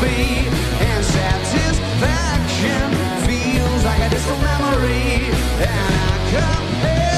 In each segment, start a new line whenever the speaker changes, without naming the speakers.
Be. And satisfaction feels like a distant memory. And I can't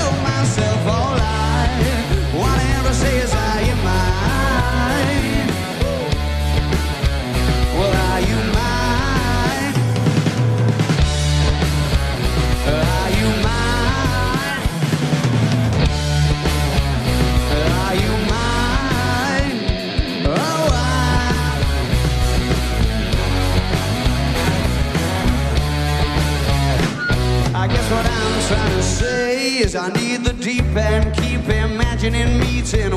I need the deep end, keep imagining meeting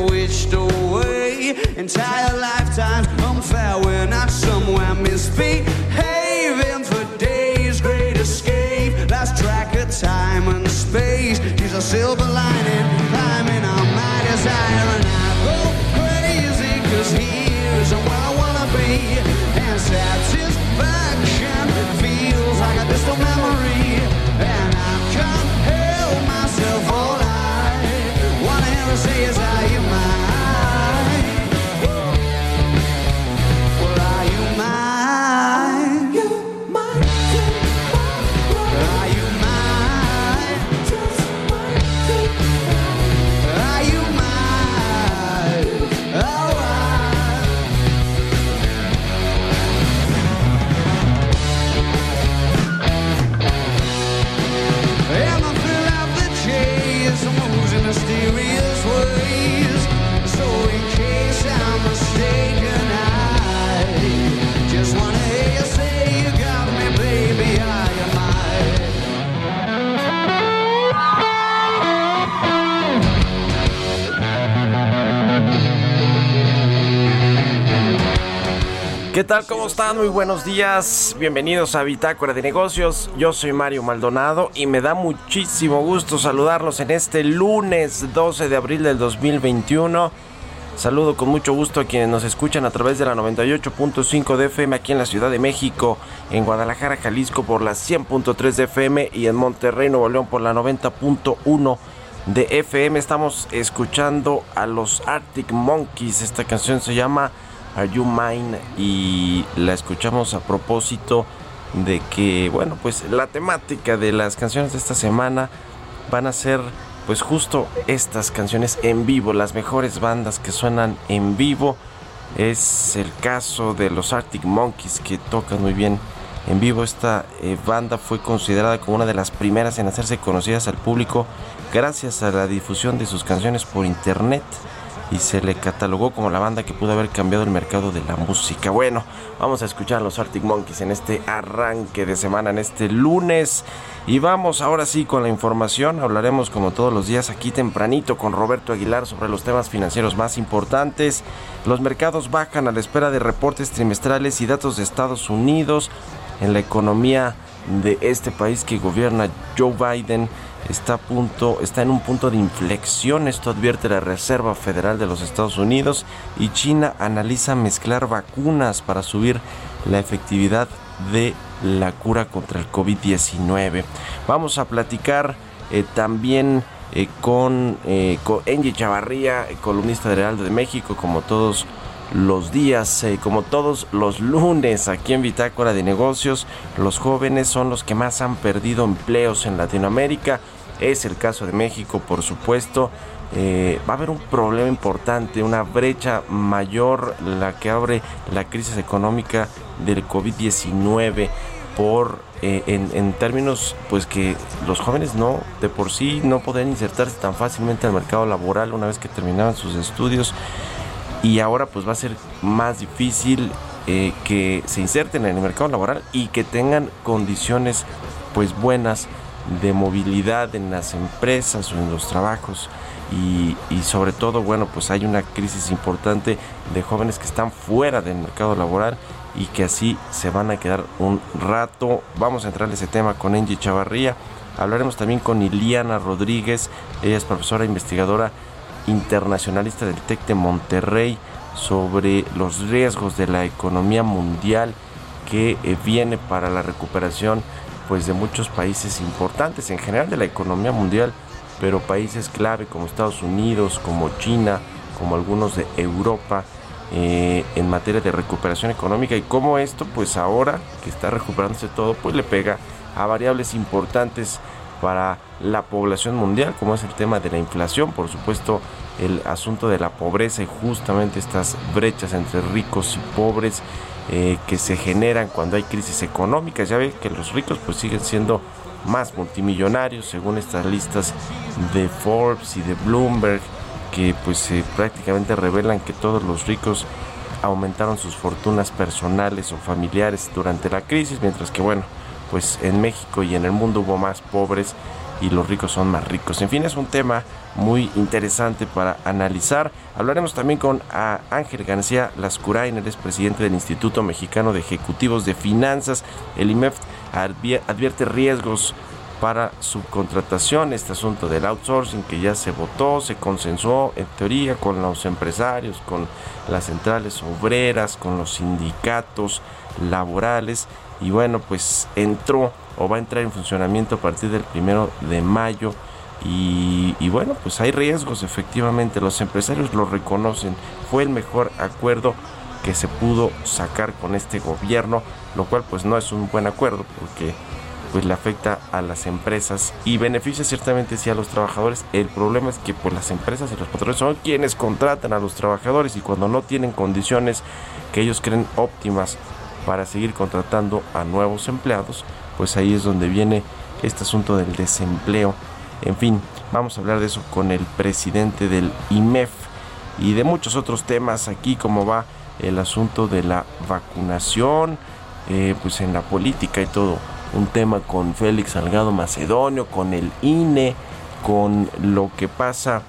¿Qué tal? ¿Cómo están? Muy buenos días. Bienvenidos a Bitácora de Negocios. Yo soy Mario Maldonado y me da muchísimo gusto saludarlos en este lunes 12 de abril del 2021. Saludo con mucho gusto a quienes nos escuchan a través de la 98.5 de FM aquí en la Ciudad de México, en Guadalajara, Jalisco por la 100.3 de FM y en Monterrey, Nuevo León por la 90.1 de FM. Estamos escuchando a los Arctic Monkeys. Esta canción se llama Are You Mine y la escuchamos a propósito de que, bueno, pues la temática de las canciones de esta semana van a ser pues justo estas canciones en vivo, las mejores bandas que suenan en vivo. Es el caso de los Arctic Monkeys que tocan muy bien en vivo. Esta eh, banda fue considerada como una de las primeras en hacerse conocidas al público gracias a la difusión de sus canciones por internet y se le catalogó como la banda que pudo haber cambiado el mercado de la música. Bueno, vamos a escuchar a los Arctic Monkeys en este arranque de semana, en este lunes. Y vamos ahora sí con la información. Hablaremos como todos los días aquí tempranito con Roberto Aguilar sobre los temas financieros más importantes. Los mercados bajan a la espera de reportes trimestrales y datos de Estados Unidos en la economía de este país que gobierna Joe Biden está a punto, está en un punto de inflexión, esto advierte la Reserva Federal de los Estados Unidos y China analiza mezclar vacunas para subir la efectividad de la cura contra el COVID-19. Vamos a platicar eh, también eh, con, eh, Chavarría, columnista del Heraldo de México, como todos los días, eh, como todos los lunes aquí en Bitácora de Negocios. Los jóvenes son los que más han perdido empleos en Latinoamérica. Es el caso de México, por supuesto. Eh, va a haber un problema importante, una brecha mayor la que abre la crisis económica del COVID-19 por eh, en, términos pues que los jóvenes no de por sí no pueden insertarse tan fácilmente al mercado laboral una vez que terminaban sus estudios y ahora pues va a ser más difícil eh, que se inserten en el mercado laboral y que tengan condiciones pues buenas de movilidad en las empresas o en los trabajos y, sobre todo, bueno, pues hay una crisis importante de jóvenes que están fuera del mercado laboral y que así se van a quedar un rato. Vamos a entrar en ese tema con Angie Chavarría. Hablaremos también con Iliana Rodríguez, ella es profesora investigadora internacionalista del TEC de Monterrey sobre los riesgos de la economía mundial que eh, viene para la recuperación pues de muchos países importantes en general de la economía mundial pero países clave como Estados Unidos, como China, como algunos de Europa, eh, en materia de recuperación económica. Y cómo esto, pues ahora que está recuperándose todo, pues le pega a variables importantes para la población mundial, como es el tema de la inflación, por supuesto el asunto de la pobreza y justamente estas brechas entre ricos y pobres eh, que se generan cuando hay crisis económicas. Ya ve que los ricos pues siguen siendo más multimillonarios según estas listas de Forbes y de Bloomberg que pues prácticamente revelan que todos los ricos aumentaron sus fortunas personales o familiares durante la crisis, mientras que bueno, pues en México y en el mundo hubo más pobres y los ricos son más ricos. En fin, es un tema muy interesante para analizar. Hablaremos también con Ángel García Lascurain, el es presidente del Instituto Mexicano de Ejecutivos de Finanzas. El IMEF advierte riesgos para su contratación, este asunto del outsourcing que ya se votó, se consensuó en teoría con los empresarios, con las centrales obreras, con los sindicatos laborales y bueno, pues entró o va a entrar en funcionamiento a partir del primero de mayo. Y, bueno, pues hay riesgos, efectivamente, los empresarios lo reconocen. Fue el mejor acuerdo que se pudo sacar con este gobierno, lo cual pues no es un buen acuerdo porque pues le afecta a las empresas y beneficia ciertamente sí a los trabajadores. El problema es que pues las empresas y los patrones son quienes contratan a los trabajadores y cuando no tienen condiciones que ellos creen óptimas para seguir contratando a nuevos empleados, pues ahí es donde viene este asunto del desempleo. En fin, vamos a hablar de eso con el presidente del IMEF y de muchos otros temas aquí, como va el asunto de la vacunación, eh, pues en la política y todo un tema con Félix Salgado Macedonio, con el INE, con lo que pasa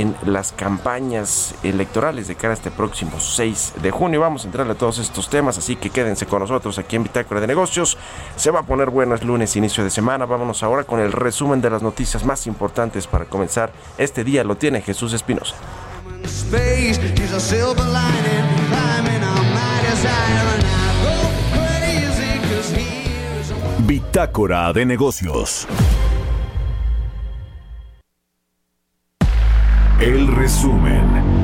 en las campañas electorales de cara a este próximo 6 de junio. Vamos a entrar a todos estos temas, así que quédense con nosotros aquí en Bitácora de Negocios. Se va a poner bueno, es lunes, inicio de semana. Vámonos ahora con el resumen de las noticias más importantes para comenzar. Este día lo tiene Jesús Espinosa.
Bitácora de negocios. El resumen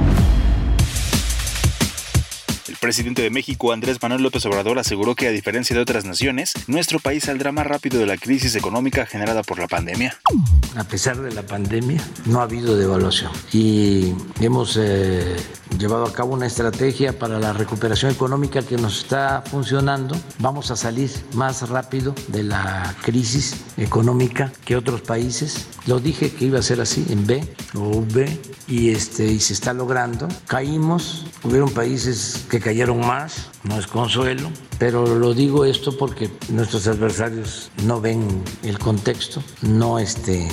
presidente de México, Andrés Manuel López Obrador, aseguró que a diferencia de otras naciones, nuestro país saldrá más rápido de la crisis económica generada por la pandemia.
A pesar de la pandemia, no ha habido devaluación y hemos eh, llevado a cabo una estrategia para la recuperación económica que nos está funcionando. Vamos a salir más rápido de la crisis económica que otros países. Lo dije que iba a ser así en B o V y este y se está logrando. Caímos, hubieron países que cayeron más, no es consuelo, pero lo digo esto porque nuestros adversarios no ven el contexto, no este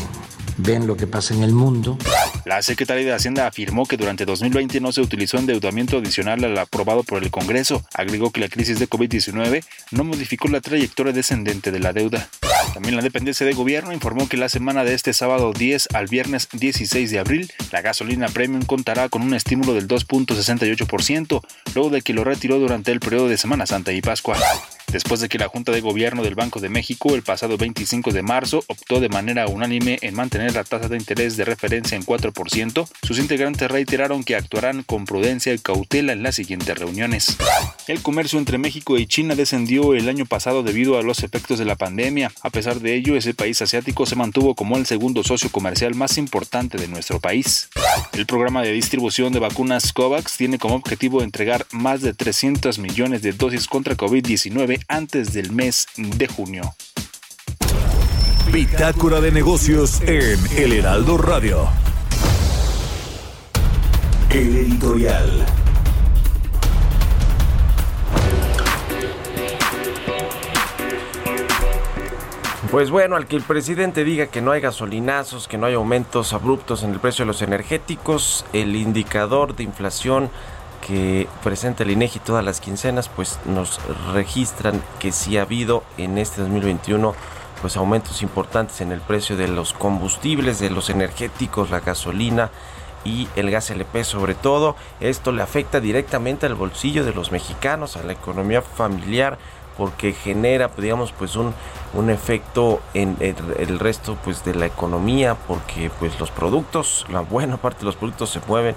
ven lo que pasa en el mundo.
La Secretaría de Hacienda afirmó que durante 2020 no se utilizó endeudamiento adicional al aprobado por el Congreso. Agregó que la crisis de COVID-19 no modificó la trayectoria descendente de la deuda. También la dependencia de gobierno informó que la semana de este sábado 10 al viernes 16 de abril, la gasolina premium contará con un estímulo del 2.68%, luego de que lo retiró durante el periodo de Semana Santa y Pascua. después de que la Junta de Gobierno del Banco de México el pasado 25 de marzo optó de manera unánime en mantener la tasa de interés de referencia en 4%, sus integrantes reiteraron que actuarán con prudencia y cautela en las siguientes reuniones. El comercio entre México y China descendió el año pasado debido a los efectos de la pandemia. A pesar de ello, ese país asiático se mantuvo como el segundo socio comercial más importante de nuestro país. El programa de distribución de vacunas COVAX tiene como objetivo entregar más de 300 millones de dosis contra COVID-19 antes del mes de junio.
Bitácora de negocios en El Heraldo Radio. El editorial.
Pues bueno, al que el presidente diga que no hay gasolinazos, que no hay aumentos abruptos en el precio de los energéticos, el indicador de inflación que presenta el INEGI todas las quincenas, pues nos registran que sí ha habido en este 2021 pues aumentos importantes en el precio de los combustibles, de los energéticos, la gasolina y el gas LP sobre todo. Esto le afecta directamente al bolsillo de los mexicanos, a la economía familiar porque genera digamos pues un, un efecto en el, resto pues de la economía porque pues los productos la buena parte de los productos se mueven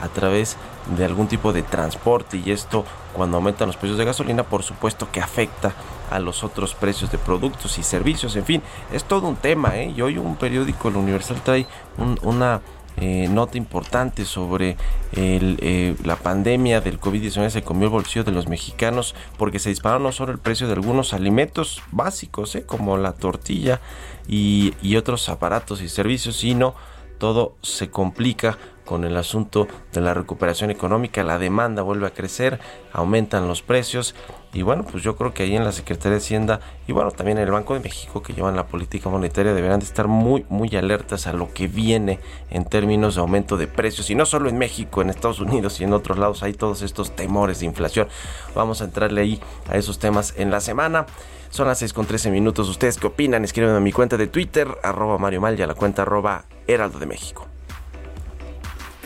a través de algún tipo de transporte y esto cuando aumentan los precios de gasolina por supuesto que afecta a los otros precios de productos y servicios en fin es todo un tema ¿eh? y hoy un periódico el Universal trae un, una eh, nota importante sobre eh, la pandemia del COVID-19 se comió el bolsillo de los mexicanos porque se disparó no solo el precio de algunos alimentos básicos eh, como la tortilla y, y otros aparatos y servicios, sino todo se complica con el asunto de la recuperación económica, la demanda vuelve a crecer, aumentan los precios y bueno, pues yo creo que ahí en la Secretaría de Hacienda y bueno, también en el Banco de México que llevan la política monetaria deberán de estar muy, muy alertas a lo que viene en términos de aumento de precios y no solo en México, en Estados Unidos y en otros lados hay todos estos temores de inflación. Vamos a entrarle ahí a esos temas en la semana. Son las 6 con 13 minutos. ¿Ustedes qué opinan? Escriben a mi cuenta de Twitter, arroba Mario Mal y a la cuenta arroba Heraldo de México.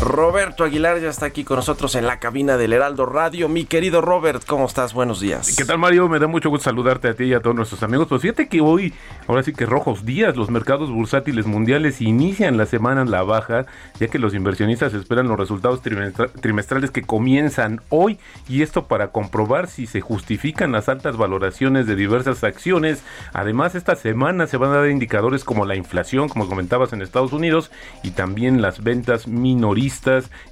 Roberto Aguilar ya está aquí con nosotros en la cabina del Heraldo Radio. Mi querido Robert, ¿cómo estás? Buenos días.
¿Qué tal, Mario? Me da mucho gusto saludarte a ti y a todos nuestros amigos. Pues fíjate que hoy, ahora sí que rojos días, los mercados bursátiles mundiales inician la semana en la baja, ya que los inversionistas esperan los resultados trimestrales que comienzan hoy y esto para comprobar si se justifican las altas valoraciones de diversas acciones. Además, esta semana se van a dar indicadores como la inflación, como comentabas en Estados Unidos, y también las ventas minoristas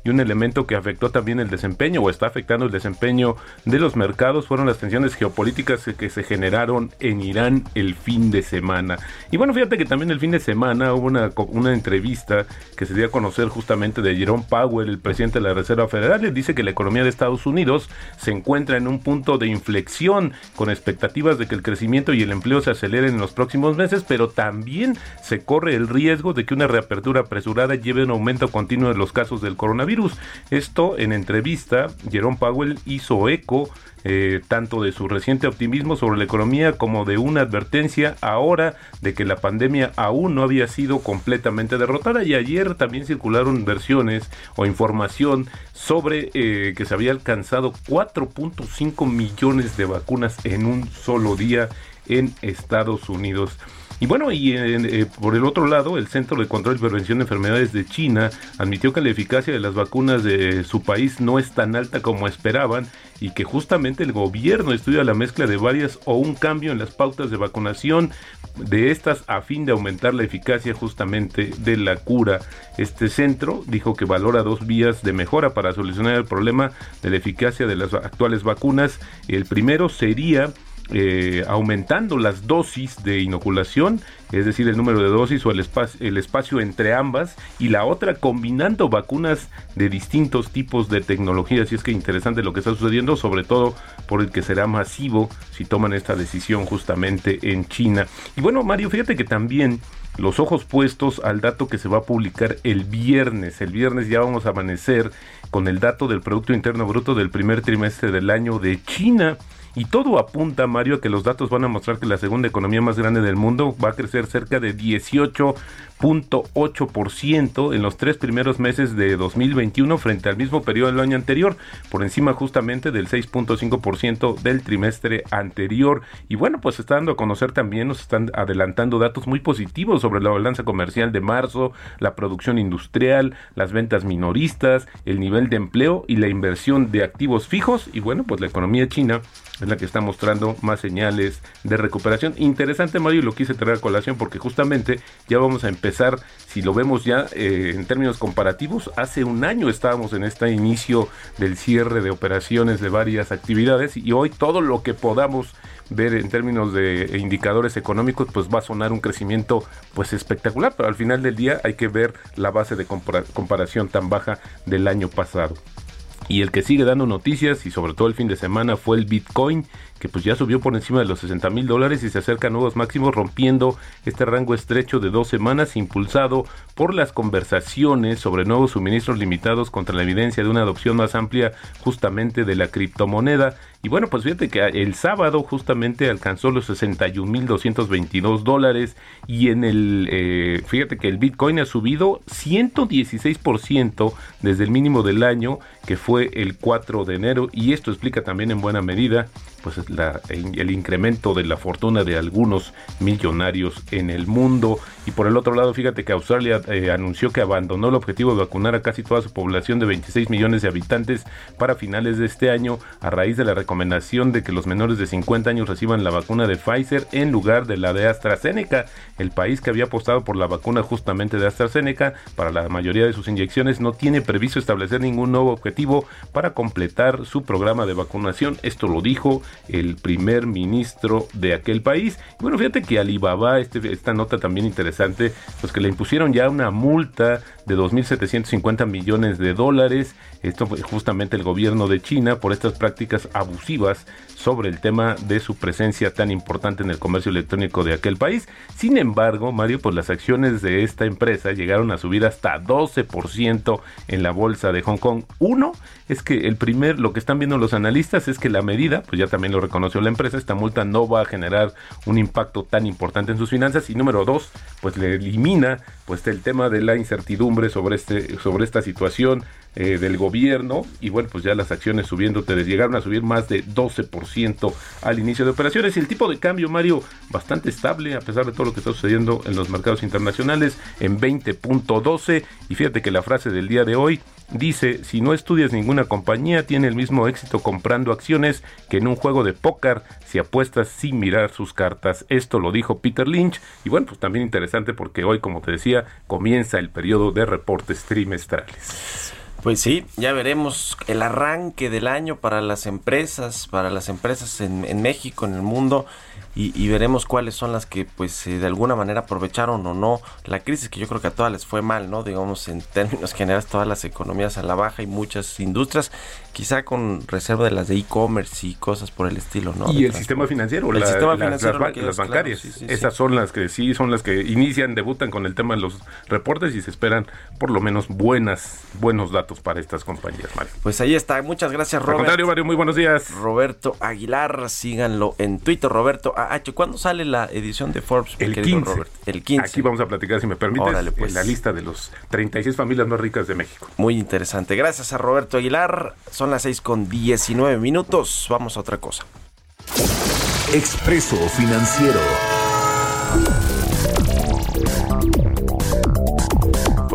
y un elemento que afectó también el desempeño o está afectando el desempeño de los mercados fueron las tensiones geopolíticas que se generaron en Irán el fin de semana. Y bueno, fíjate que también el fin de semana hubo una, una entrevista que se dio a conocer justamente de Jerome Powell, el presidente de la Reserva Federal, y dice que la economía de Estados Unidos se encuentra en un punto de inflexión con expectativas de que el crecimiento y el empleo se aceleren en los próximos meses, pero también se corre el riesgo de que una reapertura apresurada lleve un aumento continuo de los casos del coronavirus. Esto en entrevista, Jerome Powell hizo eco eh, tanto de su reciente optimismo sobre la economía como de una advertencia ahora de que la pandemia aún no había sido completamente derrotada y ayer también circularon versiones o información sobre eh, que se había alcanzado 4.5 millones de vacunas en un solo día en Estados Unidos. Y bueno, y eh, por el otro lado, el Centro de Control y Prevención de Enfermedades de China admitió que la eficacia de las vacunas de su país no es tan alta como esperaban y que justamente el gobierno estudia la mezcla de varias o un cambio en las pautas de vacunación de estas a fin de aumentar la eficacia justamente de la cura. Este centro dijo que valora dos vías de mejora para solucionar el problema de la eficacia de las actuales vacunas. El primero sería eh, aumentando las dosis de inoculación, es decir, el número de dosis o el espacio, el espacio entre ambas, y la otra combinando vacunas de distintos tipos de tecnologías. Y es que interesante lo que está sucediendo, sobre todo por el que será masivo si toman esta decisión justamente en China. Y bueno, Mario, fíjate que también los ojos puestos al dato que se va a publicar el viernes. El viernes ya vamos a amanecer con el dato del Producto Interno Bruto del primer trimestre del año de China y todo apunta, Mario, a que los datos van a mostrar que la segunda economía más grande del mundo va a crecer cerca de 18.8% en los tres primeros meses de 2021 frente al mismo periodo del año anterior, por encima justamente del 6.5% del trimestre anterior. Y bueno, pues está dando a conocer también, nos están adelantando datos muy positivos sobre la balanza comercial de marzo, la producción industrial, las ventas minoristas, el nivel de empleo y la inversión de activos fijos. Y bueno, pues la economía china es la que está mostrando más señales de recuperación. Interesante, Mario, lo quise traer a colación porque justamente ya vamos a empezar, si lo vemos ya eh, en términos comparativos, hace un año estábamos en este inicio del cierre de operaciones de varias actividades y hoy todo lo que podamos ver en términos de indicadores económicos, pues va a sonar un crecimiento pues espectacular, pero al final del día hay que ver la base de comparación tan baja del año pasado. Y el que sigue dando noticias y sobre todo el fin de semana fue el Bitcoin, que pues ya subió por encima de los 60 mil dólares y se acerca a nuevos máximos rompiendo este rango estrecho de dos semanas impulsado por las conversaciones sobre nuevos suministros limitados contra la evidencia de una adopción más amplia justamente de la criptomoneda. Y bueno, pues fíjate que el sábado justamente alcanzó los 61 mil 222 dólares y en el, eh, fíjate que el Bitcoin ha subido 116% desde el mínimo del año que fue el 4 de enero y esto explica también en buena medida pues el incremento de la fortuna de algunos millonarios en el mundo. Y por el otro lado, fíjate que Australia eh, anunció que abandonó el objetivo de vacunar a casi toda su población de 26 millones de habitantes para finales de este año a raíz de la recomendación de que los menores de 50 años reciban la vacuna de Pfizer en lugar de la de AstraZeneca. El país que había apostado por la vacuna justamente de AstraZeneca para la mayoría de sus inyecciones no tiene previsto establecer ningún nuevo objetivo para completar su programa de vacunación. Esto lo dijo el primer ministro de aquel país. Y bueno, fíjate que Alibaba, este, esta nota también interesante, pues que le impusieron ya una multa de 2.750 millones de dólares. Esto fue justamente el gobierno de China por estas prácticas abusivas sobre el tema de su presencia tan importante en el comercio electrónico de aquel país. Sin embargo, Mario, pues las acciones de esta empresa llegaron a subir hasta 12% en la bolsa de Hong Kong. Uno es que el primer, lo que están viendo los analistas es que la medida, pues ya también lo reconoció la empresa, esta multa no va a generar un impacto tan importante en sus finanzas. Y número dos, pues le elimina pues el tema de la incertidumbre sobre este, sobre esta situación eh, del gobierno. Y bueno, pues ya las acciones subiendo, te llegaron a subir más de 12% al inicio de operaciones. Y el tipo de cambio, Mario, bastante estable a pesar de todo lo que está sucediendo en los mercados internacionales en 20.12 y fíjate que la frase del día de hoy dice, si no estudias ninguna compañía, tiene el mismo éxito comprando acciones que en un juego de póker si apuestas sin mirar sus cartas. Esto lo dijo Peter Lynch y bueno, pues también interesante porque hoy, como te decía, comienza el periodo de reportes trimestrales.
Pues sí, ya veremos el arranque del año para las empresas, para las empresas en, en México, en el mundo y, veremos cuáles son las que pues eh, de alguna manera aprovecharon o no la crisis que yo creo que a todas les fue mal, ¿no? Digamos en términos generales todas las economías a la baja y muchas industrias, quizá con reserva de las de e-commerce y cosas por el estilo, ¿no?
Y el sistema financiero, el sistema financiero las, bancarias, esas son las que sí son las que inician, debutan con el tema de los reportes y se esperan por lo menos buenas buenos datos para estas compañías, Mario.
Pues ahí está, muchas gracias Roberto.
Mario, muy buenos días.
Roberto Aguilar, síganlo en Twitter, Roberto ¿Cuándo sale la edición de Forbes?
El 15. El 15. Aquí vamos a platicar, si me permites, pues. la lista de los 36 familias más ricas de México.
Muy interesante. Gracias a Roberto Aguilar. Son las 6 con 19 minutos. Vamos a otra cosa.
Expreso Financiero.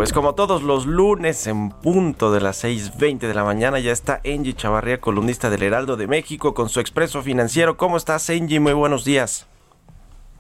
Pues como todos los lunes en punto de las 6.20 de la mañana ya está Angie Chavarría, columnista del Heraldo de México con su expreso financiero. ¿Cómo estás Angie? Muy buenos días.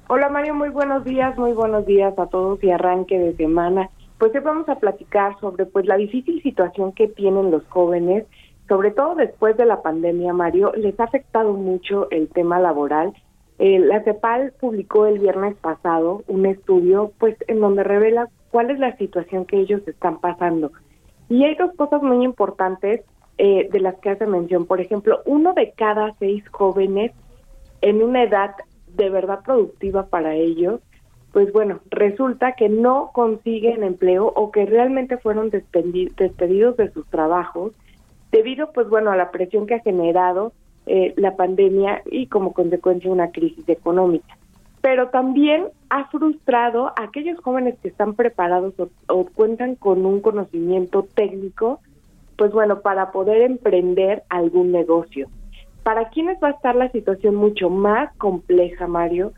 Hola Mario, muy buenos días, muy buenos días a todos y arranque de semana. Pues hoy vamos a platicar sobre pues la difícil situación que tienen los jóvenes, sobre todo después de la pandemia, Mario, les ha afectado mucho el tema laboral. Eh, la CEPAL publicó el viernes pasado un estudio pues en donde revela cuál es la situación que ellos están pasando. Y hay dos cosas muy importantes eh, de las que hace mención. Por ejemplo, uno de cada seis jóvenes en una edad de verdad productiva para ellos, pues bueno, resulta que no consiguen empleo o que realmente fueron despedidos de sus trabajos debido, pues bueno, a la presión que ha generado eh, la pandemia y como consecuencia una crisis económica. Pero también ha frustrado a aquellos jóvenes que están preparados o, cuentan con un conocimiento técnico, pues bueno, para poder emprender algún negocio. Para quienes va a estar la situación mucho más compleja, Mario,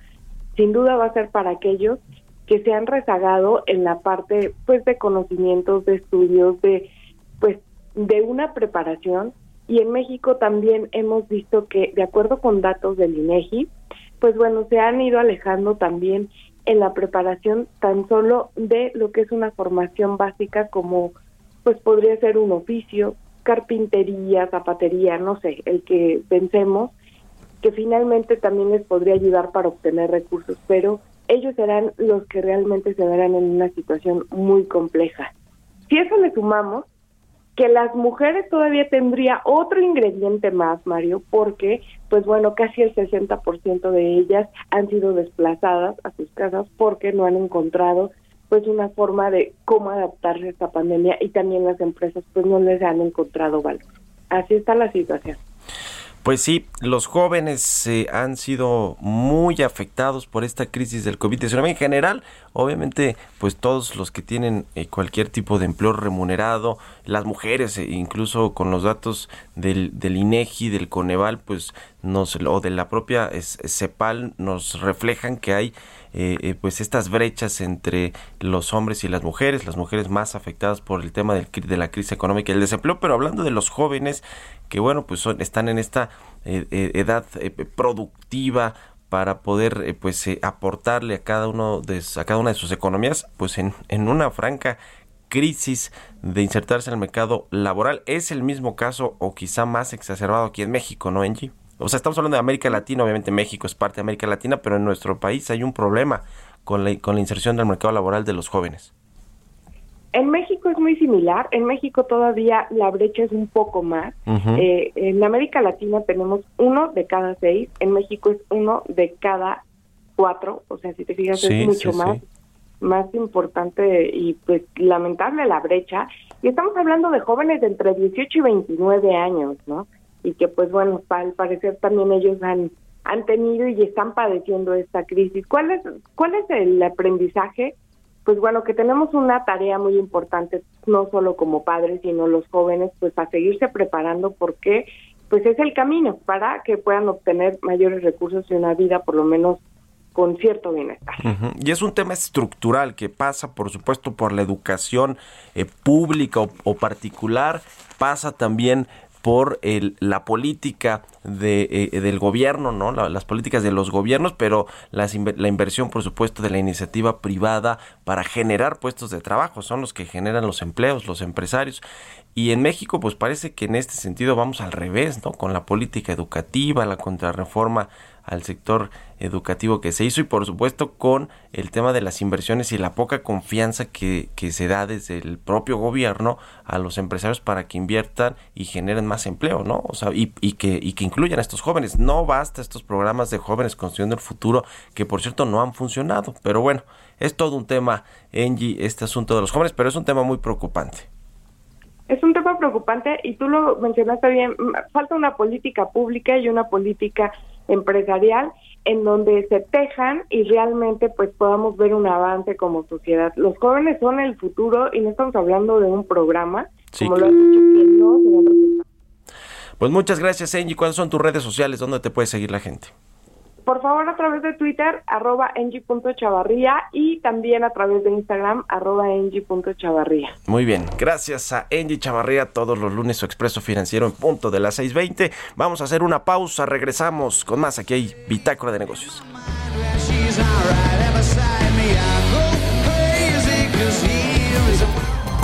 sin duda va a ser para aquellos que se han rezagado en la parte pues de conocimientos, de estudios, de pues de una preparación y en México también hemos visto que de acuerdo con datos del INEGI, pues bueno, se han ido alejando también en la preparación tan solo de lo que es una formación básica como pues podría ser un oficio, carpintería, zapatería, no sé, el que pensemos que finalmente también les podría ayudar para obtener recursos, pero ellos serán los que realmente se verán en una situación muy compleja. Si eso le sumamos, que las mujeres todavía tendría otro ingrediente más, Mario, porque, pues bueno, casi el 60% de ellas han sido desplazadas a sus casas porque no han encontrado pues una forma de cómo adaptarse a esta pandemia y también las empresas pues no les han encontrado valor. Así está la situación.
Pues sí, los jóvenes eh, han sido muy afectados por esta crisis del COVID-19 en general. Obviamente, pues todos los que tienen eh, cualquier tipo de empleo remunerado, las mujeres, eh, incluso con los datos del, del INEGI, del Coneval, pues nos, o de la propia CEPAL, nos reflejan que hay pues estas brechas entre los hombres y las mujeres, las mujeres más afectadas por el tema del, de la crisis económica y el desempleo, pero hablando de los jóvenes que bueno, pues son, están en esta eh, eh, edad eh, productiva para poder pues aportarle a cada uno de a cada una de sus economías pues en, en una franca crisis de insertarse en el mercado laboral es el mismo caso o quizá más exacerbado aquí en México, ¿no, Angie? O sea, estamos hablando de América Latina, obviamente México es parte de América Latina, pero en nuestro país hay un problema con la, con la inserción del mercado laboral de los jóvenes.
En México es muy similar. En México todavía la brecha es un poco más. Eh, en América Latina tenemos uno de cada seis. En México es uno de cada cuatro. O sea, si te fijas, es mucho más, más importante y pues lamentable la brecha. Y estamos hablando de jóvenes de entre 18 y 29 años, ¿no? Y que pues bueno, al parecer también ellos han han tenido y están padeciendo esta crisis. ¿Cuál es cuál es el aprendizaje? pues bueno, que tenemos una tarea muy importante, no solo como padres, sino los jóvenes, pues a seguirse preparando porque pues es el camino para que puedan obtener mayores recursos y una vida por lo menos con cierto bienestar.
Y es un tema estructural que pasa, por supuesto, por la educación eh, pública o, particular, pasa también por el, la política de, eh, del gobierno, ¿no? las políticas de los gobiernos, pero las, la inversión, por supuesto, de la iniciativa privada para generar puestos de trabajo, son los que generan los empleos, los empresarios. Y en México, pues parece que en este sentido vamos al revés, ¿no? Con la política educativa, la contrarreforma al sector educativo que se hizo y por supuesto con el tema de las inversiones y la poca confianza que, que se da desde el propio gobierno a los empresarios para que inviertan y generen más empleo, ¿no? O sea, y, y, que, y que incluyan a estos jóvenes. No basta estos programas de jóvenes construyendo el futuro que por cierto no han funcionado, pero bueno, es todo un tema, Angie, este asunto de los jóvenes, pero es un tema muy preocupante.
Es un tema preocupante y tú lo mencionaste bien, falta una política pública y una política empresarial en donde se tejan y realmente pues podamos ver un avance como sociedad. Los jóvenes son el futuro y no estamos hablando de un programa, como lo has dicho, que no se
Pues muchas gracias, Angie. ¿Cuáles son tus redes sociales? ¿Dónde te puede seguir la gente?
Por favor, a través de Twitter, arroba engie.chavarría y también a través de Instagram, arroba engie.chavarría.
Muy bien, gracias a Engie Chavarría, todos los lunes su expreso financiero en punto de las 6.20. Vamos a hacer una pausa, regresamos con más. Aquí hay Bitácora de Negocios.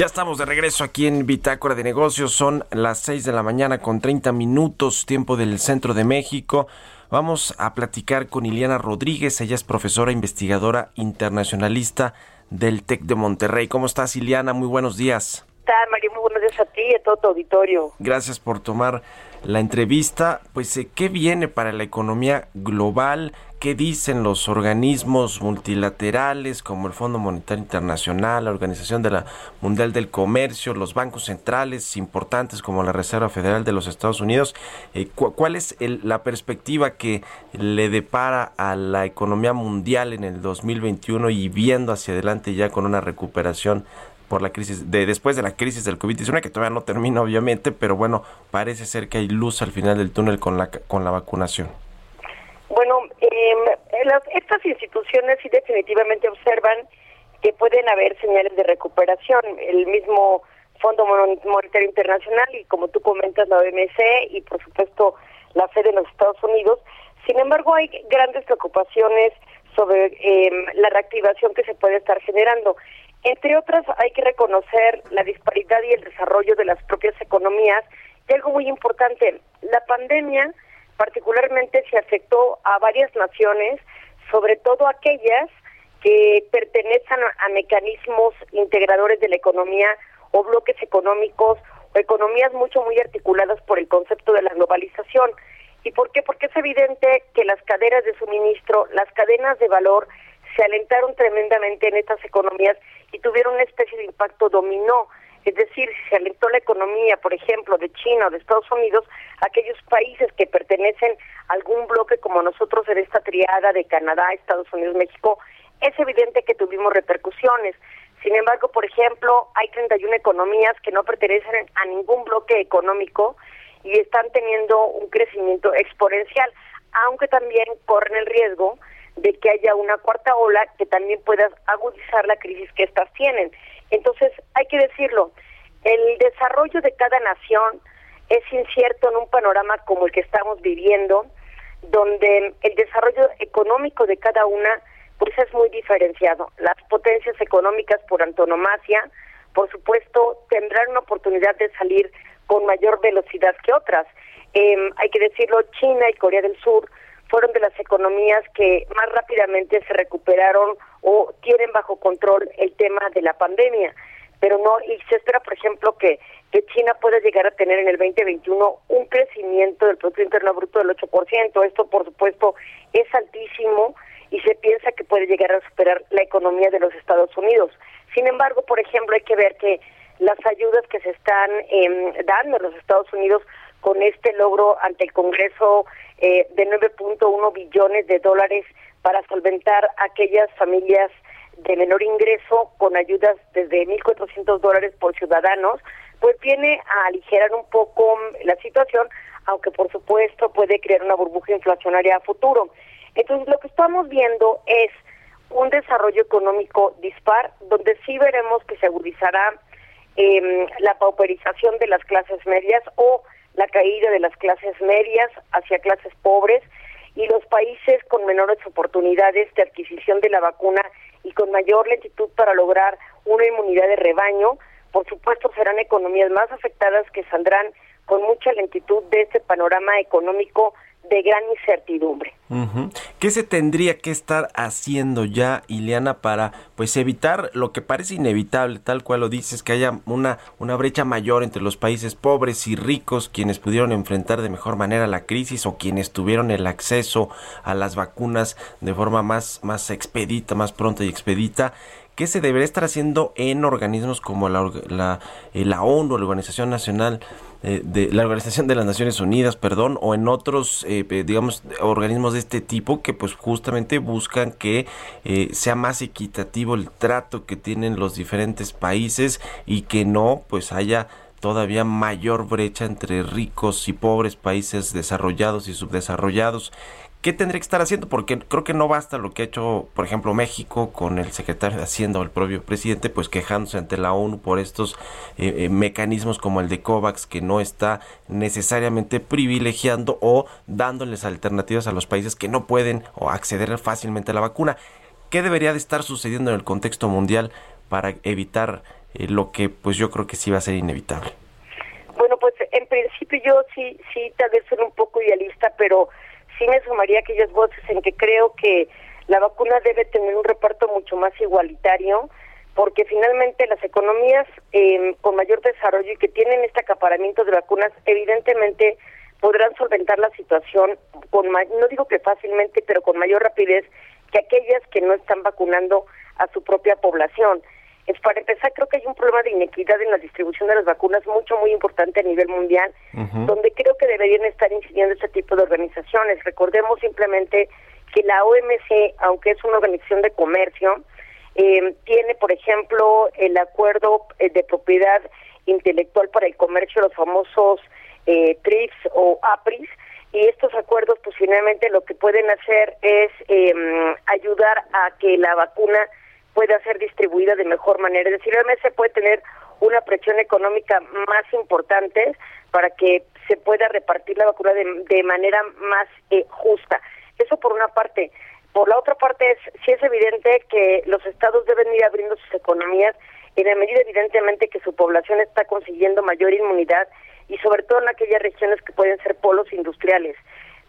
Ya estamos de regreso aquí en Bitácora de Negocios. Son las 6 de la mañana con 30 minutos, tiempo del centro de México. Vamos a platicar con Iliana Rodríguez. Ella es profesora investigadora internacionalista del TEC de Monterrey. ¿Cómo estás, Iliana? Muy buenos días.
Mario? Muy buenos días a ti y a todo tu auditorio.
Gracias por tomar la entrevista. Pues, eh, ¿qué viene para la economía global? ¿Qué dicen los organismos multilaterales como el Fondo Monetario Internacional, la Organización de la Mundial del Comercio, los bancos centrales importantes como la Reserva Federal de los Estados Unidos? Eh, ¿Cuál es la perspectiva que le depara a la economía mundial en el 2021 y viendo hacia adelante ya con una recuperación por la crisis, de después de la crisis del COVID-19, que todavía no termina obviamente, pero bueno, parece ser que hay luz al final del túnel con la, con la vacunación.
Bueno, eh, estas instituciones sí definitivamente observan que pueden haber señales de recuperación. El mismo Fondo Monetario Internacional y como tú comentas la OMC y por supuesto la Fed en los Estados Unidos. Sin embargo, hay grandes preocupaciones sobre eh, la reactivación que se puede estar generando. Entre otras, hay que reconocer la disparidad y el desarrollo de las propias economías. Y algo muy importante, la pandemia particularmente se afectó a varias naciones, sobre todo aquellas que pertenecen a mecanismos integradores de la economía o bloques económicos o economías mucho muy articuladas por el concepto de la globalización. ¿Y por qué? Porque es evidente que las cadenas de suministro, las cadenas de valor se alentaron tremendamente en estas economías y tuvieron una especie de impacto dominó es decir, si se alentó la economía, por ejemplo, de China o de Estados Unidos, aquellos países que pertenecen a algún bloque como nosotros en esta triada de Canadá, Estados Unidos, México, es evidente que tuvimos repercusiones. Sin embargo, por ejemplo, hay 31 economías que no pertenecen a ningún bloque económico y están teniendo un crecimiento exponencial, aunque también corren el riesgo de que haya una cuarta ola que también pueda agudizar la crisis que estas tienen. Entonces, hay que decirlo, el desarrollo de cada nación es incierto en un panorama como el que estamos viviendo, donde el desarrollo económico de cada una pues es muy diferenciado. Las potencias económicas por antonomasia, por supuesto, tendrán una oportunidad de salir con mayor velocidad que otras. Em, hay que decirlo, China y Corea del Sur fueron de las economías que más rápidamente se recuperaron o tienen bajo control el tema de la pandemia. Pero no, y se espera, por ejemplo, que, que China pueda llegar a tener en el 2021 un crecimiento del Producto Interno Bruto del 8%. Esto, por supuesto, es altísimo y se piensa que puede llegar a superar la economía de los Estados Unidos. Sin embargo, por ejemplo, hay que ver que las ayudas que se están em, dando en los Estados Unidos con este logro ante el Congreso eh, de 9.1 billones de dólares para solventar aquellas familias de menor ingreso con ayudas desde 1.400 dólares por ciudadanos, pues viene a aligerar un poco la situación, aunque por supuesto puede crear una burbuja inflacionaria a futuro. Entonces lo que estamos viendo es un desarrollo económico dispar, donde sí veremos que se agudizará eh, la pauperización de las clases medias o la caída de las clases medias hacia clases pobres y los países con menores oportunidades de adquisición de la vacuna y con mayor lentitud para lograr una inmunidad de rebaño, por supuesto serán economías más afectadas que saldrán con mucha lentitud de este panorama económico de gran incertidumbre.
¿Qué se tendría que estar haciendo ya, Ileana, para pues evitar lo que parece inevitable, tal cual lo dices, que haya una, una brecha mayor entre los países pobres y ricos, quienes pudieron enfrentar de mejor manera la crisis o quienes tuvieron el acceso a las vacunas de forma más, más expedita, más pronta y expedita? ¿Qué se debería estar haciendo en organismos como la, la, eh, la ONU, la Organización Nacional eh, de la Organización de las Naciones Unidas, perdón, o en otros, eh, digamos, organismos de este tipo que pues justamente buscan que sea más equitativo el trato que tienen los diferentes países y que no pues haya todavía mayor brecha entre ricos y pobres países desarrollados y subdesarrollados. ¿Qué tendría que estar haciendo? Porque creo que no basta lo que ha hecho, por ejemplo, México con el secretario de Hacienda o el propio presidente, pues quejándose ante la ONU por estos eh, eh, mecanismos como el de COVAX, que no está necesariamente privilegiando o dándoles alternativas a los países que no pueden o acceder fácilmente a la vacuna. ¿Qué debería de estar sucediendo en el contexto mundial para evitar eh, lo que pues yo creo que sí va a ser inevitable.
Bueno, pues en principio yo sí, sí, tal vez soy un poco idealista, pero sí me sumaría aquellas voces en que creo que la vacuna debe tener un reparto mucho más igualitario, porque finalmente las economías em, con mayor desarrollo y que tienen este acaparamiento de vacunas, evidentemente podrán solventar la situación con no digo que fácilmente, pero con mayor rapidez que aquellas que no están vacunando a su propia población. Para empezar, creo que hay un problema de inequidad en la distribución de las vacunas mucho, muy importante a nivel mundial, donde creo que deberían estar incidiendo este tipo de organizaciones. Recordemos simplemente que la OMC, aunque es una organización de comercio, eh, tiene, por ejemplo, el acuerdo eh, de propiedad intelectual para el comercio, los famosos eh, TRIPS o APRIS, y estos acuerdos, pues finalmente lo que pueden hacer es em, ayudar a que la vacuna pueda ser distribuida de mejor manera. Es decir, OMS puede tener una presión económica más importante para que se pueda repartir la vacuna de, manera más eh, justa. Eso por una parte. Por la otra parte, es, sí es evidente que los estados deben ir abriendo sus economías en la medida evidentemente que su población está consiguiendo mayor inmunidad y sobre todo en aquellas regiones que pueden ser polos industriales.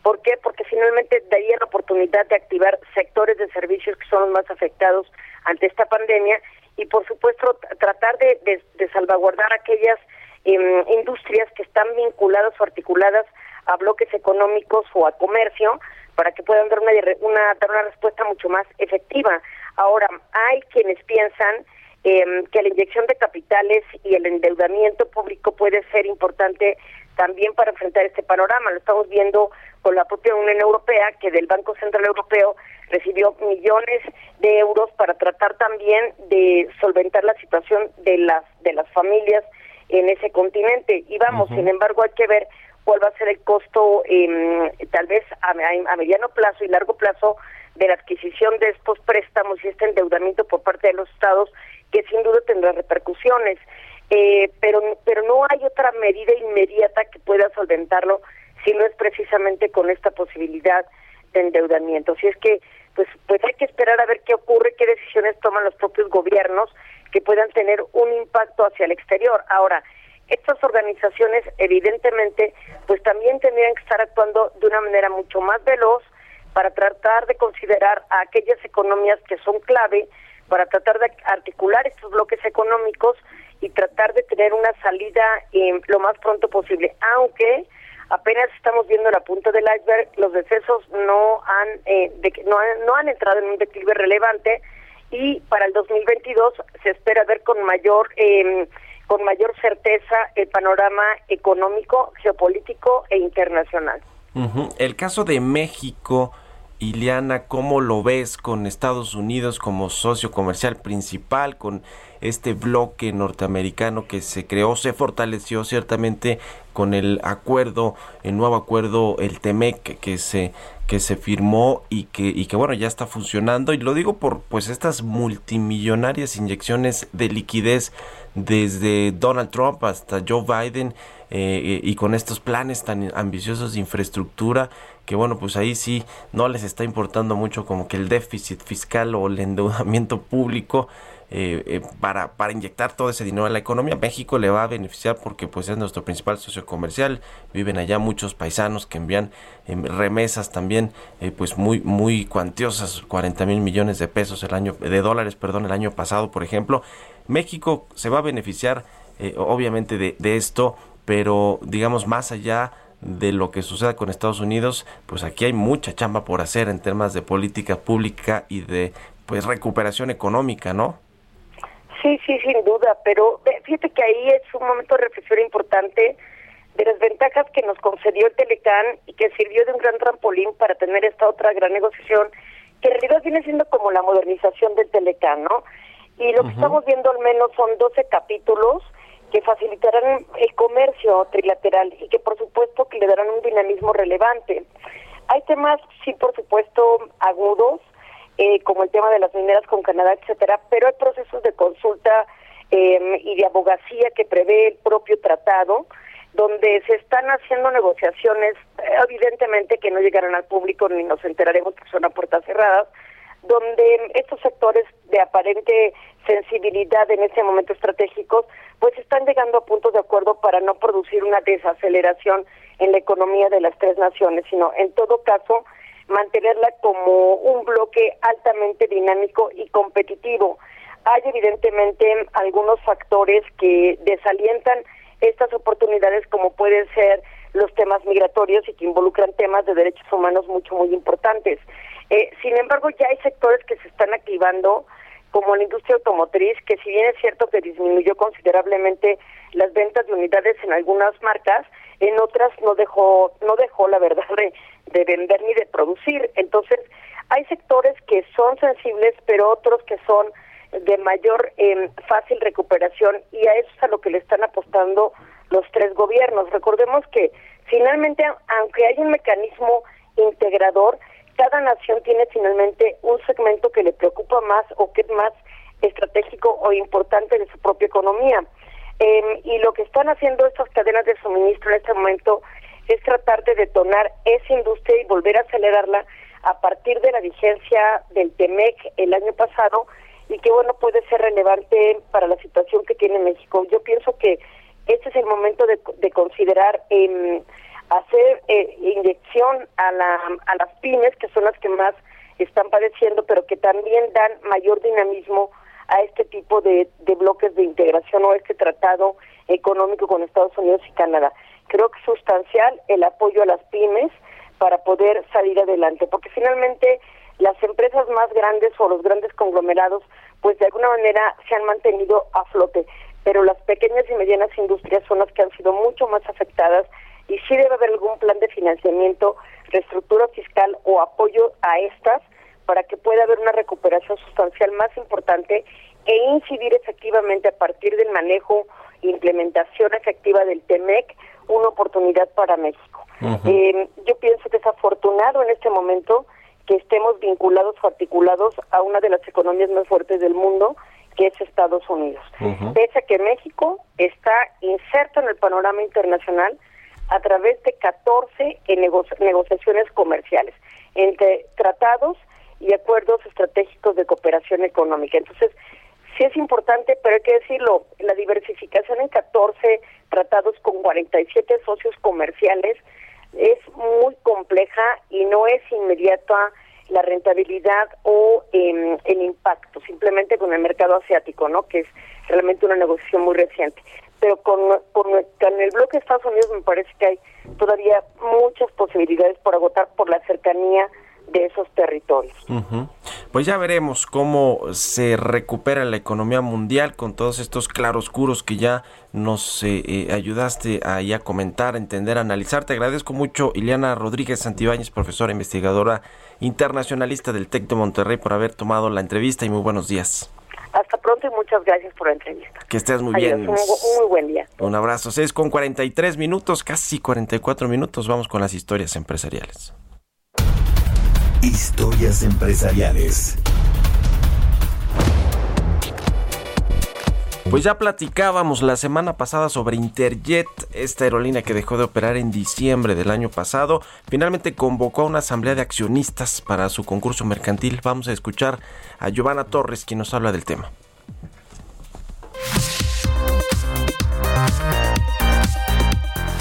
¿Por qué? Porque finalmente daría la oportunidad de activar sectores de servicios que son los más afectados ante esta pandemia y por supuesto tratar de, salvaguardar aquellas em, industrias que están vinculadas o articuladas a bloques económicos o a comercio para que puedan dar una, una, dar una respuesta mucho más efectiva. Ahora, hay quienes piensan eh, que la inyección de capitales y el endeudamiento público puede ser importante también para enfrentar este panorama. Lo estamos viendo con la propia Unión Europea, que del Banco Central Europeo recibió millones de euros para tratar también de solventar la situación de las de las familias en ese continente. Y vamos, sin embargo, hay que ver cuál va a ser el costo, eh, tal vez a, a mediano plazo y largo plazo, de la adquisición de estos préstamos y este endeudamiento por parte de los estados que sin duda tendrá repercusiones. Eh, pero, pero no hay otra medida inmediata que pueda solventarlo si no es precisamente con esta posibilidad de endeudamiento. Si es que, pues, pues hay que esperar a ver qué ocurre, qué decisiones toman los propios gobiernos que puedan tener un impacto hacia el exterior. Ahora, estas organizaciones evidentemente pues también tendrían que estar actuando de una manera mucho más veloz para tratar de considerar a aquellas economías que son clave para tratar de articular estos bloques económicos y tratar de tener una salida eh, lo más pronto posible, aunque apenas estamos viendo la punta del iceberg, los decesos no han, eh, no han no han entrado en un declive relevante y para el 2022 se espera ver con mayor eh, con mayor certeza el panorama económico, geopolítico e internacional.
El caso de México Iliana, ¿cómo lo ves con Estados Unidos como socio comercial principal, con este bloque norteamericano que se creó, se fortaleció ciertamente con el acuerdo, el nuevo acuerdo, el TEMEC que se que se firmó y que bueno ya está funcionando y lo digo por pues estas multimillonarias inyecciones de liquidez desde Donald Trump hasta Joe Biden eh, y con estos planes tan ambiciosos de infraestructura que bueno, pues ahí sí no les está importando mucho como que el déficit fiscal o el endeudamiento público eh, eh, para, para inyectar todo ese dinero a la economía. México le va a beneficiar porque pues es nuestro principal socio comercial, viven allá muchos paisanos que envían em, remesas también pues muy muy cuantiosas, 40 mil millones de pesos el año, de dólares, perdón, el año pasado, por ejemplo. México se va a beneficiar obviamente de, de esto pero digamos más allá de lo que suceda con Estados Unidos, pues aquí hay mucha chamba por hacer en temas de política pública y de pues recuperación económica, ¿no?
Sí, sí, sin duda, pero fíjate que ahí es un momento de reflexión importante de las ventajas que nos concedió el Telecán y que sirvió de un gran trampolín para tener esta otra gran negociación, que en realidad viene siendo como la modernización del Telecán, ¿no? Y lo que estamos viendo al menos son 12 capítulos que facilitarán el comercio trilateral y que por supuesto que le darán un dinamismo relevante. Hay temas, sí, por supuesto, agudos, eh, como el tema de las mineras con Canadá, etcétera, pero hay procesos de consulta em, y de abogacía que prevé el propio tratado, donde se están haciendo negociaciones, evidentemente que no llegarán al público ni nos enteraremos porque son a puertas cerradas, donde estos sectores de aparente sensibilidad en este momento estratégicos, pues están llegando a puntos de acuerdo para no producir una desaceleración en la economía de las tres naciones, sino en todo caso mantenerla como un bloque altamente dinámico y competitivo. Hay evidentemente algunos factores que desalientan estas oportunidades como pueden ser los temas migratorios y que involucran temas de derechos humanos mucho, muy importantes. Eh, sin embargo, ya hay sectores que se están activando, como la industria automotriz, que si bien es cierto que disminuyó considerablemente las ventas de unidades en algunas marcas, en otras no dejó, no dejó la verdad de, de vender ni de producir. Entonces, hay sectores que son sensibles, pero otros que son de mayor eh, fácil recuperación y a eso es a lo que le están apostando los tres gobiernos. Recordemos que finalmente, aunque hay un mecanismo integrador, cada nación tiene finalmente un segmento que le preocupa más o que es más estratégico o importante de su propia economía. Eh, y lo que están haciendo estas cadenas de suministro en este momento es tratar de detonar esa industria y volver a acelerarla a partir de la vigencia del TEMEC el año pasado y que bueno puede ser relevante para la situación que tiene México. Yo pienso que este es el momento de, considerar eh, hacer eh, inyección a, la, a las pymes, que son las que más están padeciendo, pero que también dan mayor dinamismo a este tipo de, de bloques de integración o este tratado económico con Estados Unidos y Canadá. Creo que es sustancial el apoyo a las pymes para poder salir adelante, porque finalmente las empresas más grandes o los grandes conglomerados, pues de alguna manera se han mantenido a flote, pero las pequeñas y medianas industrias son las que han sido mucho más afectadas y sí debe haber algún plan de financiamiento, reestructura fiscal o apoyo a estas para que pueda haber una recuperación sustancial más importante e incidir efectivamente a partir del manejo e implementación efectiva del TEMEC una oportunidad para México. Eh, yo pienso que es afortunado en este momento que estemos vinculados o articulados a una de las economías más fuertes del mundo, que es Estados Unidos. Pese a que México está inserto en el panorama internacional a través de 14 negociaciones comerciales, entre tratados y acuerdos estratégicos de cooperación económica. Entonces, sí es importante, pero hay que decirlo, la diversificación en 14 tratados con 47 socios comerciales es muy compleja y no es inmediata la rentabilidad o em, el impacto, simplemente con el mercado asiático, ¿no? Que es realmente una negociación muy reciente. Pero con, con, el bloque de Estados Unidos me parece que hay todavía muchas posibilidades por agotar por la cercanía de esos territorios.
Pues ya veremos cómo se recupera la economía mundial con todos estos claroscuros que ya nos eh, eh, ayudaste a, a comentar, entender, analizar. Te agradezco mucho, Ileana Rodríguez Santibáñez, profesora investigadora internacionalista del TEC de Monterrey, por haber tomado la entrevista y muy buenos días.
Hasta pronto y muchas gracias por la entrevista.
Que estés muy bien.
Un muy, buen día.
Un abrazo. 6 con 43 minutos, casi 44 minutos. Vamos con las historias empresariales.
Historias empresariales.
Pues ya platicábamos la semana pasada sobre Interjet, esta aerolínea que dejó de operar en diciembre del año pasado. Finalmente convocó a una asamblea de accionistas para su concurso mercantil. Vamos a escuchar a Giovanna Torres, quien nos habla del tema.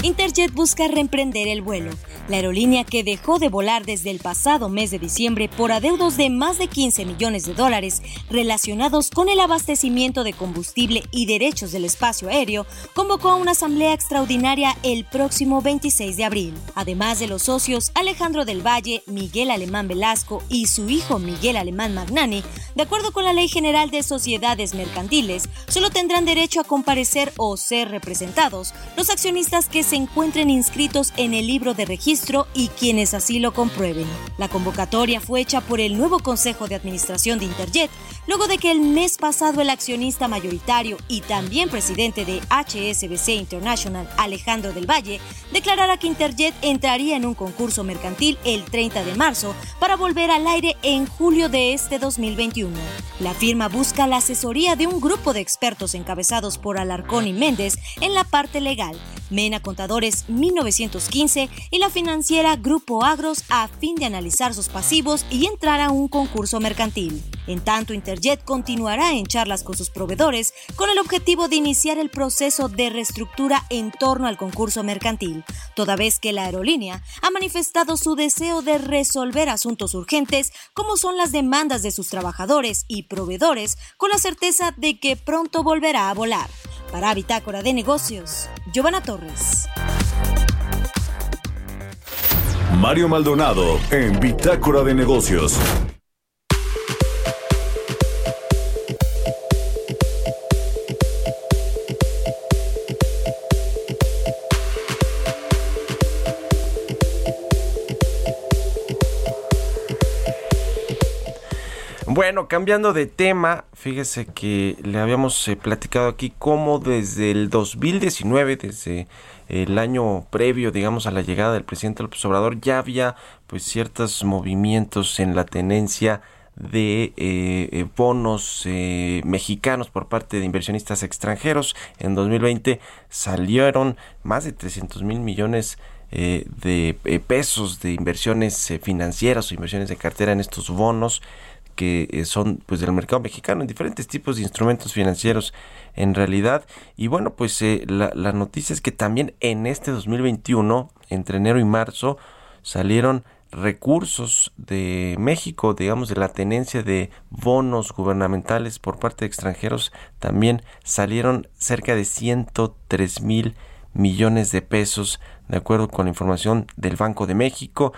Interjet busca reemprender el vuelo. La aerolínea que dejó de volar desde el pasado mes de diciembre por adeudos de más de 15 millones de dólares relacionados con el abastecimiento de combustible y derechos del espacio aéreo, convocó a una asamblea extraordinaria el próximo 26 de abril. Además de los socios Alejandro del Valle, Miguel Alemán Velasco y su hijo Miguel Alemán Magnani, de acuerdo con la Ley General de Sociedades Mercantiles, solo tendrán derecho a comparecer o ser representados los accionistas que se encuentren inscritos en el libro de registro y quienes así lo comprueben. La convocatoria fue hecha por el nuevo Consejo de Administración de Interjet, luego de que el mes pasado el accionista mayoritario y también presidente de HSBC International, Alejandro del Valle, declarara que Interjet entraría en un concurso mercantil el 30 de marzo para volver al aire en julio de este 2021. La firma busca la asesoría de un grupo de expertos encabezados por Alarcón y Méndez en la parte legal, Mena Contadores 1915 y la financiera Grupo Agros a fin de analizar sus pasivos y entrar a un concurso mercantil. En tanto, Interjet continuará en charlas con sus proveedores con el objetivo de iniciar el proceso de reestructura en torno al concurso mercantil, toda vez que la aerolínea ha manifestado su deseo de resolver asuntos urgentes como son las demandas de sus trabajadores y proveedores con la certeza de que pronto volverá a volar. Para Bitácora de Negocios, Giovanna Torres.
Mario Maldonado en Bitácora de Negocios.
Bueno, cambiando de tema, fíjese que le habíamos eh, platicado aquí cómo desde el 2019, desde el año previo, digamos, a la llegada del presidente López Obrador, ya había pues ciertos movimientos en la tenencia de eh, eh, bonos mexicanos por parte de inversionistas extranjeros. En 2020 salieron más de 300 mil millones de pesos de inversiones financieras o inversiones de cartera en estos bonos que eh, son pues del mercado mexicano en diferentes tipos de instrumentos financieros en realidad y bueno pues eh, la, la noticia es que también en este 2021 entre enero y marzo salieron recursos de México, digamos, de la tenencia de bonos gubernamentales por parte de extranjeros, también salieron cerca de 103 mil millones de pesos, de acuerdo con la información del Banco de México.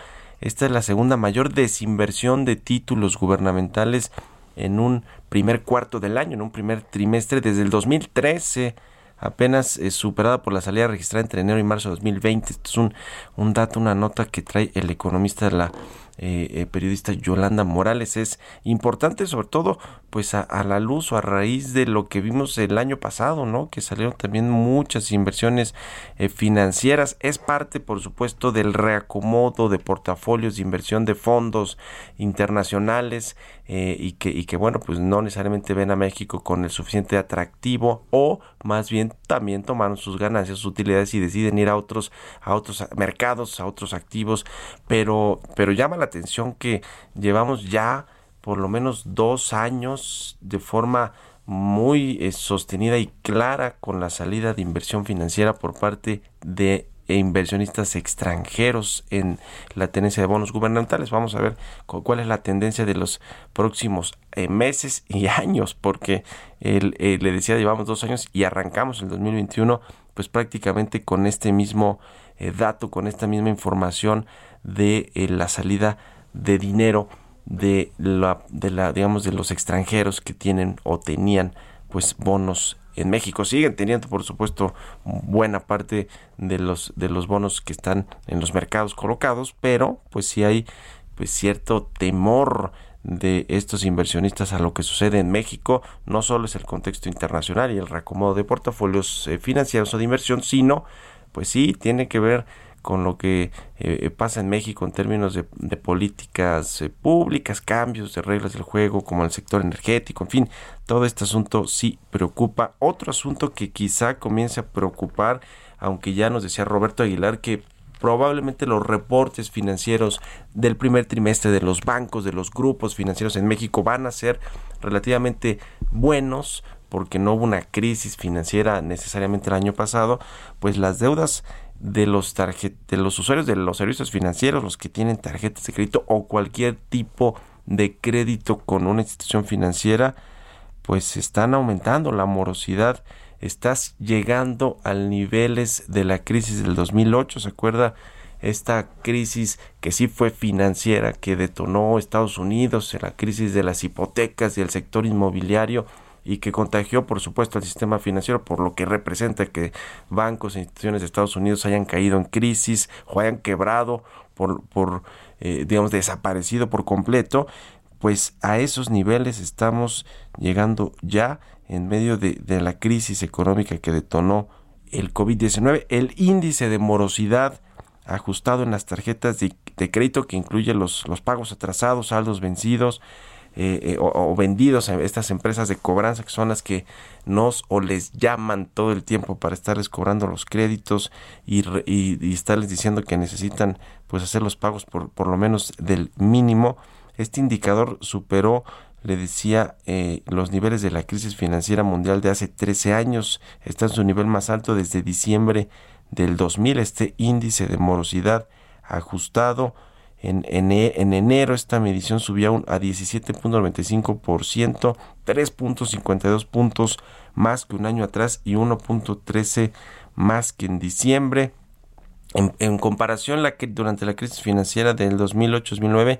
Esta es la segunda mayor desinversión de títulos gubernamentales en un primer cuarto del año, en un primer trimestre desde el 2013 apenas es superada por la salida registrada entre enero y marzo de 2020. Esto es un, un dato, una nota que trae el economista la eh, eh, periodista Yolanda Morales. Es importante sobre todo pues a, la luz o a raíz de lo que vimos el año pasado, ¿no? Que salieron también muchas inversiones eh, financieras. Es parte, por supuesto, del reacomodo de portafolios de inversión de fondos internacionales y, que, bueno, pues no necesariamente ven a México con el suficiente atractivo o más bien también tomaron sus ganancias, sus utilidades y deciden ir a otros, a otros mercados, a otros activos, pero, pero llama la atención que llevamos ya por lo menos dos años de forma muy eh, sostenida y clara con la salida de inversión financiera por parte de inversionistas extranjeros en la tenencia de bonos gubernamentales. Vamos a ver cuál es la tendencia de los próximos eh, meses y años, porque el, eh, le decía, llevamos dos años y arrancamos el 2021 pues prácticamente con este mismo dato, con esta misma información de eh, la salida de dinero de la, de la, digamos, de los extranjeros que tienen o tenían pues bonos en México. Siguen teniendo, por supuesto, buena parte de los, de los bonos que están en los mercados colocados, pero pues sí hay pues cierto temor de estos inversionistas a lo que sucede en México. No solo es el contexto internacional y el reacomodo de portafolios eh, financieros o de inversión, sino pues sí tiene que ver con lo que eh, pasa en México en términos de, políticas eh, públicas, cambios de reglas del juego, como el sector energético, en fin, todo este asunto sí preocupa. Otro asunto que quizá comience a preocupar, aunque ya nos decía Roberto Aguilar que probablemente los reportes financieros del primer trimestre de los bancos, de los grupos financieros en México van a ser relativamente buenos porque no hubo una crisis financiera necesariamente el año pasado, pues las deudas de los de los usuarios de los servicios financieros, los que tienen tarjetas de crédito o cualquier tipo de crédito con una institución financiera, pues están aumentando la morosidad, estás llegando a niveles de la crisis del 2008, ¿se acuerda? Esta crisis que sí fue financiera, que detonó Estados Unidos, la crisis de las hipotecas y el sector inmobiliario, y que contagió por supuesto al sistema financiero por lo que representa que bancos e instituciones de Estados Unidos hayan caído en crisis o hayan quebrado por, por eh, digamos desaparecido por completo pues a esos niveles estamos llegando ya en medio de, la crisis económica que detonó el COVID-19 el índice de morosidad ajustado en las tarjetas de, de crédito que incluye los, los pagos atrasados saldos vencidos eh, eh, o, vendidos a estas empresas de cobranza que son las que nos o les llaman todo el tiempo para estarles cobrando los créditos y, y, estarles diciendo que necesitan pues hacer los pagos por, por lo menos del mínimo. Este indicador superó le decía, eh, los niveles de la crisis financiera mundial de hace 13 años está en su nivel más alto desde diciembre del 2000. Este índice de morosidad ajustado en, en, en enero esta medición subió a 17.95%, 3.52 puntos más que un año atrás y 1.13 más que en diciembre. En, en comparación la que durante la crisis financiera del 2008-2009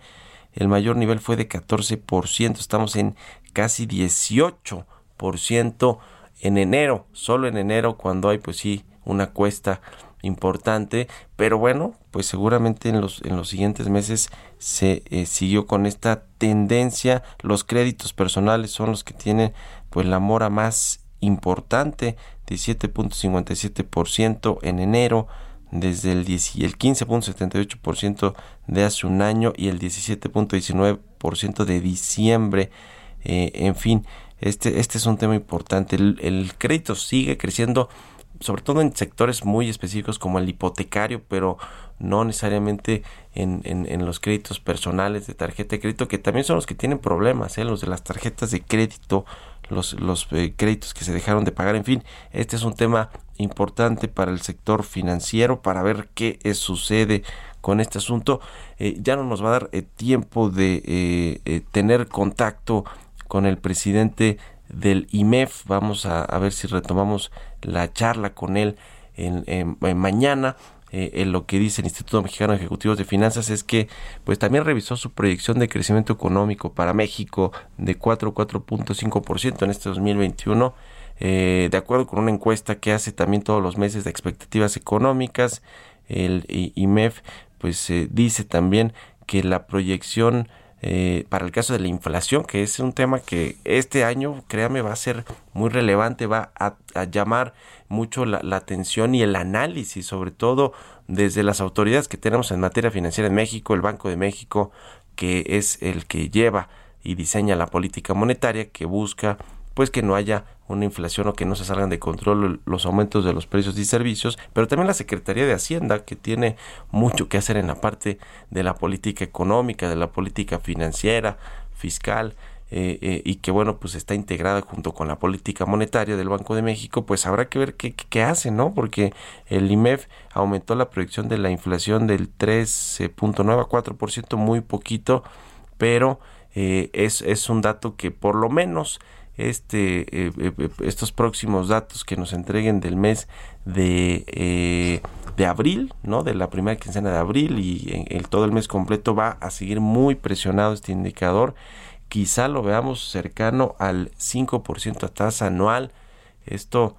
el mayor nivel fue de 14%, estamos en casi 18% en enero, solo en enero cuando hay pues sí una cuesta importante, pero bueno, pues seguramente en los, en los siguientes meses se eh, siguió con esta tendencia, los créditos personales son los que tienen pues la mora más importante, 17.57% en enero, desde el, 10, el 15.78% de hace un año y el 17.19% de diciembre. Eh, en fin, este, este es un tema importante. El, crédito sigue creciendo, sobre todo en sectores muy específicos como el hipotecario, pero no necesariamente en, en, los créditos personales de tarjeta de crédito, que también son los que tienen problemas, ¿eh? los de las tarjetas de crédito los, los eh, créditos que se dejaron de pagar. En fin, este es un tema importante para el sector financiero para ver qué sucede con este asunto. Eh, ya no nos va a dar tiempo de tener contacto con el presidente del IMEF. Vamos a, ver si retomamos la charla con él en mañana. Eh, lo que dice el Instituto Mexicano de Ejecutivos de Finanzas es que pues también revisó su proyección de crecimiento económico para México de 4 4.5% en este 2021 eh, de acuerdo con una encuesta que hace también todos los meses de expectativas económicas. El IMEF pues eh, dice también que la proyección eh, para el caso de la inflación, que es un tema que este año, créame, va a ser muy relevante, va a, llamar mucho la, atención y el análisis, sobre todo desde las autoridades que tenemos en materia financiera en México, el Banco de México, que es el que lleva y diseña la política monetaria, que busca pues que no haya una inflación o que no se salgan de control los aumentos de los precios y servicios, pero también la Secretaría de Hacienda, que tiene mucho que hacer en la parte de la política económica, de la política financiera, fiscal, eh, eh, y que bueno, pues está integrada junto con la política monetaria del Banco de México, pues habrá que ver qué, hace, ¿no? Porque el IMEF aumentó la proyección de la inflación del 13.9 a 4%, muy poquito, pero eh, es, es un dato que por lo menos este, eh, eh, eh, estos próximos datos que nos entreguen del mes de, de abril, ¿no? de la primera quincena de abril y en, todo el mes completo va a seguir muy presionado este indicador. Quizá lo veamos cercano al 5% a tasa anual. Esto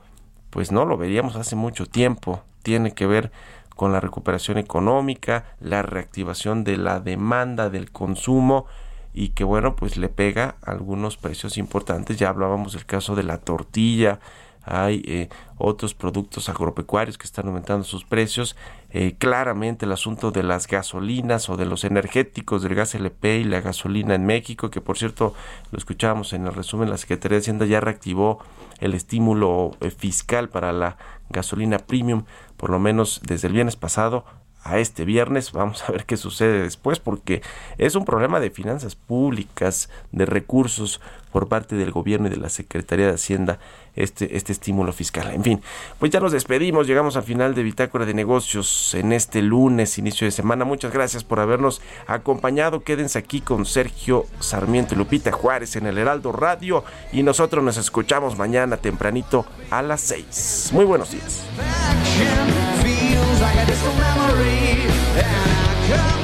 pues no lo veríamos hace mucho tiempo. Tiene que ver con la recuperación económica, la reactivación de la demanda del consumo, y que bueno pues le pega algunos precios importantes. Ya hablábamos del caso de la tortilla. Hay eh, otros productos agropecuarios que están aumentando sus precios. Eh, claramente el asunto de las gasolinas o de los energéticos del gas LP y la gasolina en México que por cierto lo escuchábamos en el resumen la Secretaría de Hacienda ya reactivó el estímulo eh, fiscal para la gasolina premium por lo menos desde el viernes pasado a este viernes. Vamos a ver qué sucede después porque es un problema de finanzas públicas, de recursos por parte del gobierno y de la Secretaría de Hacienda este, este estímulo fiscal. En fin, pues ya nos despedimos, llegamos al final de Bitácora de Negocios en este lunes, inicio de semana. Muchas gracias por habernos acompañado. Quédense aquí con Sergio Sarmiento y Lupita Juárez en el Heraldo Radio y nosotros nos escuchamos mañana tempranito a las 6. Muy buenos días. Like a distant memory, and I compel